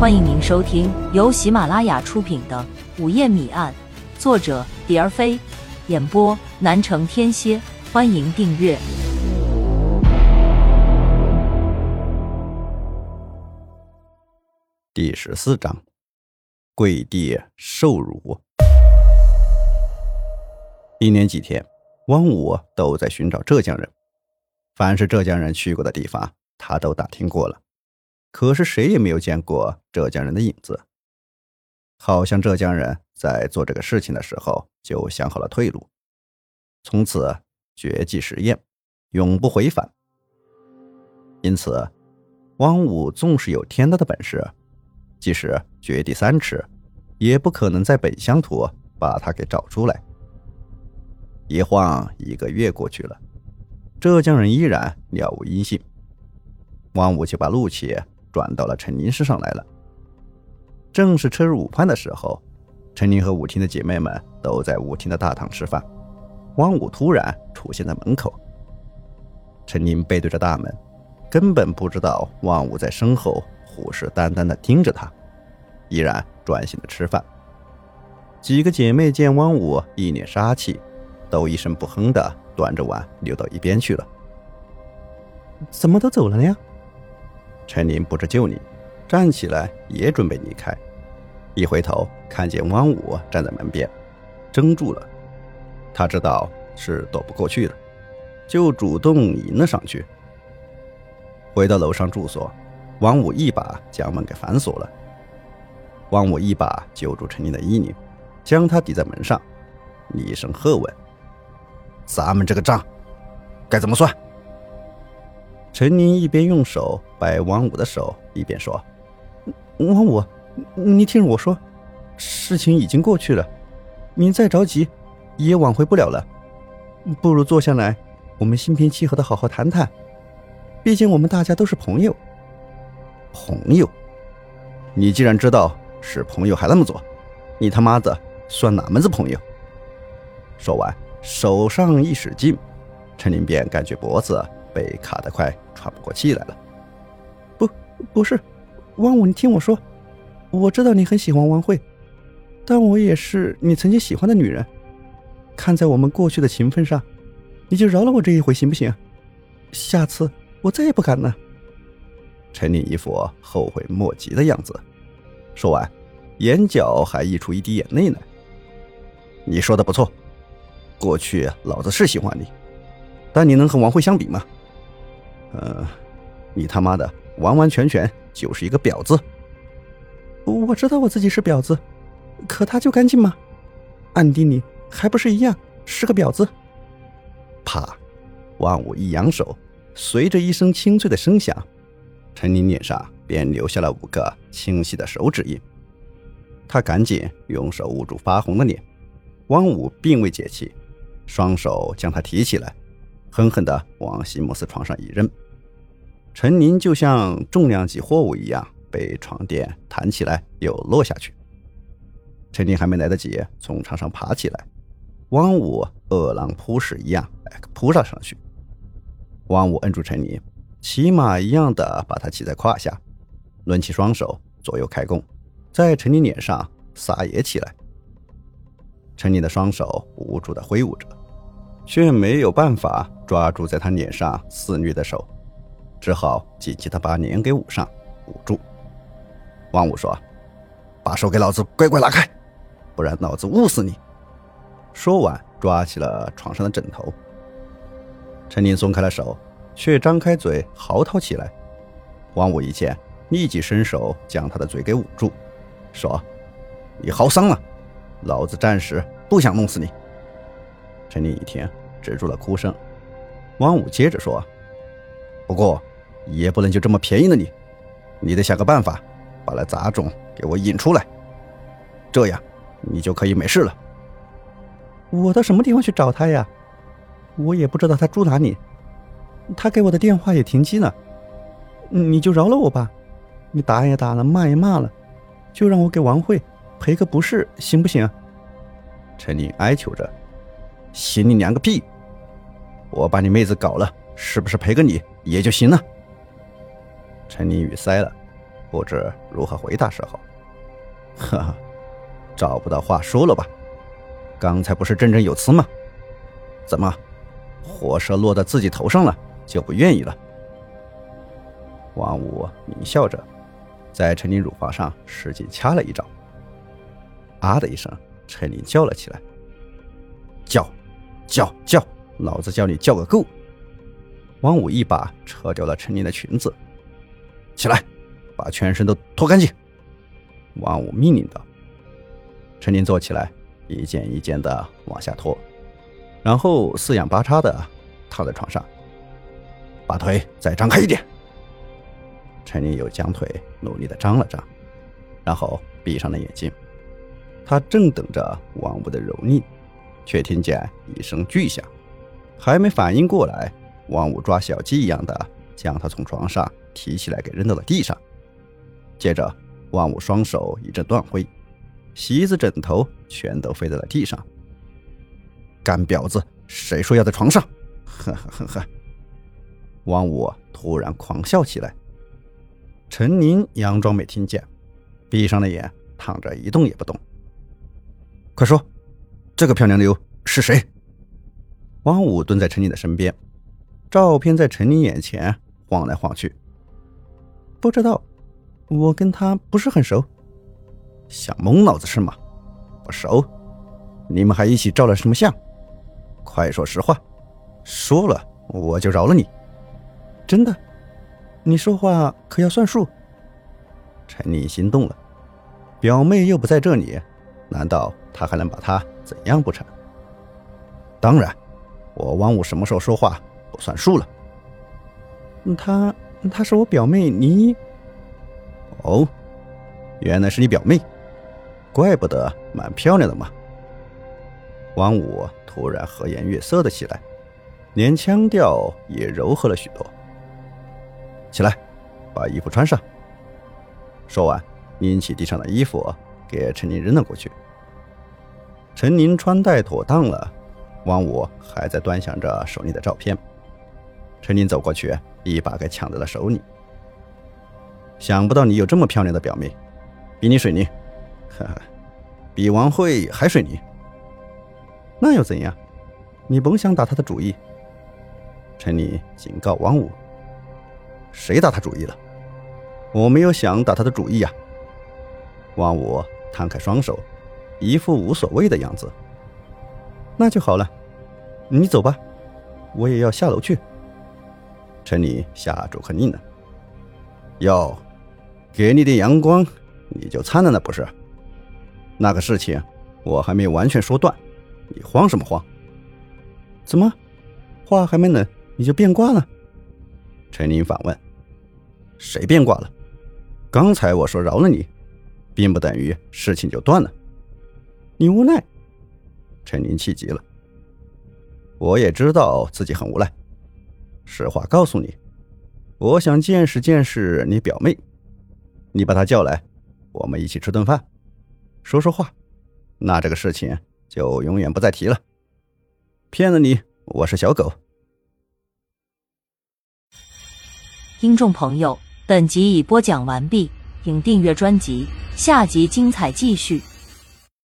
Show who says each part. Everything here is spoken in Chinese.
Speaker 1: 欢迎您收听由喜马拉雅出品的《午夜谜案》，作者蝶儿飞，演播南城天蝎。欢迎订阅
Speaker 2: 第十四章：跪地受辱。一连几天，汪武都在寻找浙江人，凡是浙江人去过的地方，他都打听过了。可是谁也没有见过浙江人的影子，好像浙江人在做这个事情的时候就想好了退路，从此绝迹实验，永不回返。因此，汪武纵使有天大的本事，即使掘地三尺，也不可能在本乡土把他给找出来。一晃一个月过去了，浙江人依然了无音信，汪武就把怒气。转到了陈林身上来了。正是吃午饭的时候，陈宁和舞厅的姐妹们都在舞厅的大堂吃饭。汪武突然出现在门口，陈宁背对着大门，根本不知道汪武在身后虎视眈眈地盯着他，依然专心的吃饭。几个姐妹见汪武一脸杀气，都一声不哼的端着碗溜到一边去了。
Speaker 3: 怎么都走了呀？
Speaker 2: 陈林不知就里，站起来也准备离开，一回头看见汪武站在门边，怔住了。他知道是躲不过去了，就主动迎了上去。回到楼上住所，汪武一把将门给反锁了。汪武一把揪住陈林的衣领，将他抵在门上，厉声喝问：“咱们这个账该怎么算？”陈宁一边用手掰王五的手，一边说：“
Speaker 3: 王五，你听我说，事情已经过去了，你再着急也挽回不了了。不如坐下来，我们心平气和的好好谈谈。毕竟我们大家都是朋友。
Speaker 2: 朋友，你既然知道是朋友还那么做，你他妈的算哪门子朋友？”说完，手上一使劲，陈林便感觉脖子。被卡得快喘不过气来了。
Speaker 3: 不，不是，汪武，你听我说，我知道你很喜欢王慧，但我也是你曾经喜欢的女人。看在我们过去的情分上，你就饶了我这一回，行不行？下次我再也不敢了。
Speaker 2: 陈林一副后悔莫及的样子，说完，眼角还溢出一滴眼泪来。你说的不错，过去老子是喜欢你，但你能和王慧相比吗？呃，你他妈的完完全全就是一个婊子！
Speaker 3: 我知道我自己是婊子，可他就干净吗？暗地里还不是一样是个婊子？
Speaker 2: 啪！万武一扬手，随着一声清脆的声响，陈琳脸上便留下了五个清晰的手指印。他赶紧用手捂住发红的脸，汪武并未解气，双手将他提起来。狠狠地往席莫斯床上一扔，陈宁就像重量级货物一样被床垫弹起来又落下去。陈宁还没来得及从床上爬起来，汪武饿狼扑食一样扑了上去。汪武摁住陈宁，骑马一样的把他骑在胯下，抡起双手左右开弓，在陈宁脸上撒野起来。陈宁的双手无助地挥舞着。却没有办法抓住在他脸上肆虐的手，只好紧紧的把脸给捂上，捂住。王五说：“把手给老子乖乖拿开，不然老子捂死你！”说完，抓起了床上的枕头。陈宁松开了手，却张开嘴嚎啕起来。王五一见，立即伸手将他的嘴给捂住，说：“你嚎丧了，老子暂时不想弄死你。”陈宁一听，止住了哭声。王武接着说：“不过，也不能就这么便宜了你，你得想个办法，把那杂种给我引出来，这样你就可以没事了。”
Speaker 3: 我到什么地方去找他呀？我也不知道他住哪里，他给我的电话也停机了。你就饶了我吧，你打也打了，骂也骂了，就让我给王慧赔个不是，行不行？
Speaker 2: 陈宁哀求着。行你娘个屁！我把你妹子搞了，是不是赔个你也就行了？陈林语塞了，不知如何回答时候，呵呵，找不到话说了吧？刚才不是振振有词吗？怎么，活蛇落在自己头上了就不愿意了？王五狞笑着，在陈林乳房上使劲掐了一掌。啊的一声，陈琳叫了起来：“叫，叫，叫！老子叫你叫个够！”王五一把扯掉了陈琳的裙子，起来，把全身都脱干净。王五命令道。陈琳坐起来，一件一件的往下脱，然后四仰八叉的躺在床上，把腿再张开一点。陈琳又将腿努力的张了张，然后闭上了眼睛。他正等着王五的蹂躏，却听见一声巨响，还没反应过来。王五抓小鸡一样的将他从床上提起来，给扔到了地上。接着，王五双手一阵乱挥，席子、枕头全都飞在了地上。干婊子，谁说要在床上？呵呵呵呵！王五突然狂笑起来。陈宁佯装没听见，闭上了眼，躺着一动也不动。快说，这个漂亮妞是谁？王五蹲在陈宁的身边。照片在陈琳眼前晃来晃去。
Speaker 3: 不知道，我跟他不是很熟。
Speaker 2: 想蒙老子是吗？不熟？你们还一起照了什么相？快说实话！说了我就饶了你。
Speaker 3: 真的？你说话可要算数。
Speaker 2: 陈琳心动了，表妹又不在这里，难道他还能把她怎样不成？当然，我王五什么时候说话？不算数了。
Speaker 3: 她，她是我表妹，你。
Speaker 2: 哦，原来是你表妹，怪不得蛮漂亮的嘛。王五突然和颜悦色的起来，连腔调也柔和了许多。起来，把衣服穿上。说完，拎起地上的衣服给陈宁扔了过去。陈宁穿戴妥当了，王五还在端详着手里的照片。陈琳走过去，一把给抢在了手里。想不到你有这么漂亮的表妹，比你水灵，呵呵，比王慧还水灵。
Speaker 3: 那又怎样？你甭想打他的主意。
Speaker 2: 陈琳警告王五：“谁打他主意了？我没有想打他的主意呀。”王五摊开双手，一副无所谓的样子。
Speaker 3: 那就好了，你走吧，我也要下楼去。
Speaker 2: 陈琳下逐客令了。哟，给你点阳光，你就灿烂了不是？那个事情我还没完全说断，你慌什么慌？
Speaker 3: 怎么，话还没冷你就变卦了？
Speaker 2: 陈琳反问。谁变卦了？刚才我说饶了你，并不等于事情就断了。
Speaker 3: 你无奈。
Speaker 2: 陈琳气急了。我也知道自己很无奈。实话告诉你，我想见识见识你表妹，你把她叫来，我们一起吃顿饭，说说话，那这个事情就永远不再提了。骗了你，我是小狗。
Speaker 1: 听众朋友，本集已播讲完毕，请订阅专辑，下集精彩继续。